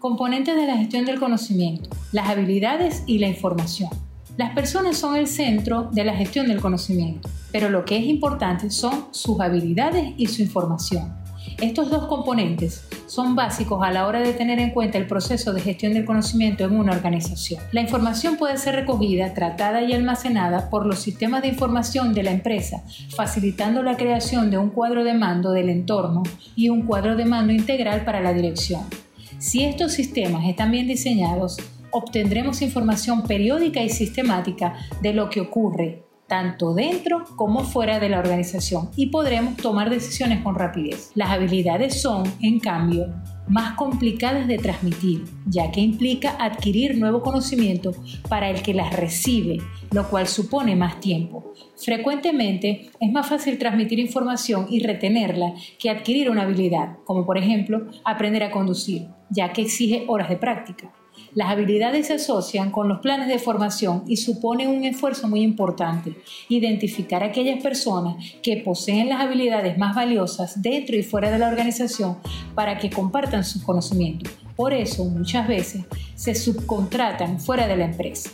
Componentes de la gestión del conocimiento, las habilidades y la información. Las personas son el centro de la gestión del conocimiento, pero lo que es importante son sus habilidades y su información. Estos dos componentes son básicos a la hora de tener en cuenta el proceso de gestión del conocimiento en una organización. La información puede ser recogida, tratada y almacenada por los sistemas de información de la empresa, facilitando la creación de un cuadro de mando del entorno y un cuadro de mando integral para la dirección. Si estos sistemas están bien diseñados, obtendremos información periódica y sistemática de lo que ocurre tanto dentro como fuera de la organización y podremos tomar decisiones con rapidez. Las habilidades son, en cambio, más complicadas de transmitir, ya que implica adquirir nuevo conocimiento para el que las recibe, lo cual supone más tiempo. Frecuentemente es más fácil transmitir información y retenerla que adquirir una habilidad, como por ejemplo aprender a conducir, ya que exige horas de práctica. Las habilidades se asocian con los planes de formación y supone un esfuerzo muy importante identificar a aquellas personas que poseen las habilidades más valiosas dentro y fuera de la organización para que compartan sus conocimientos. Por eso muchas veces se subcontratan fuera de la empresa.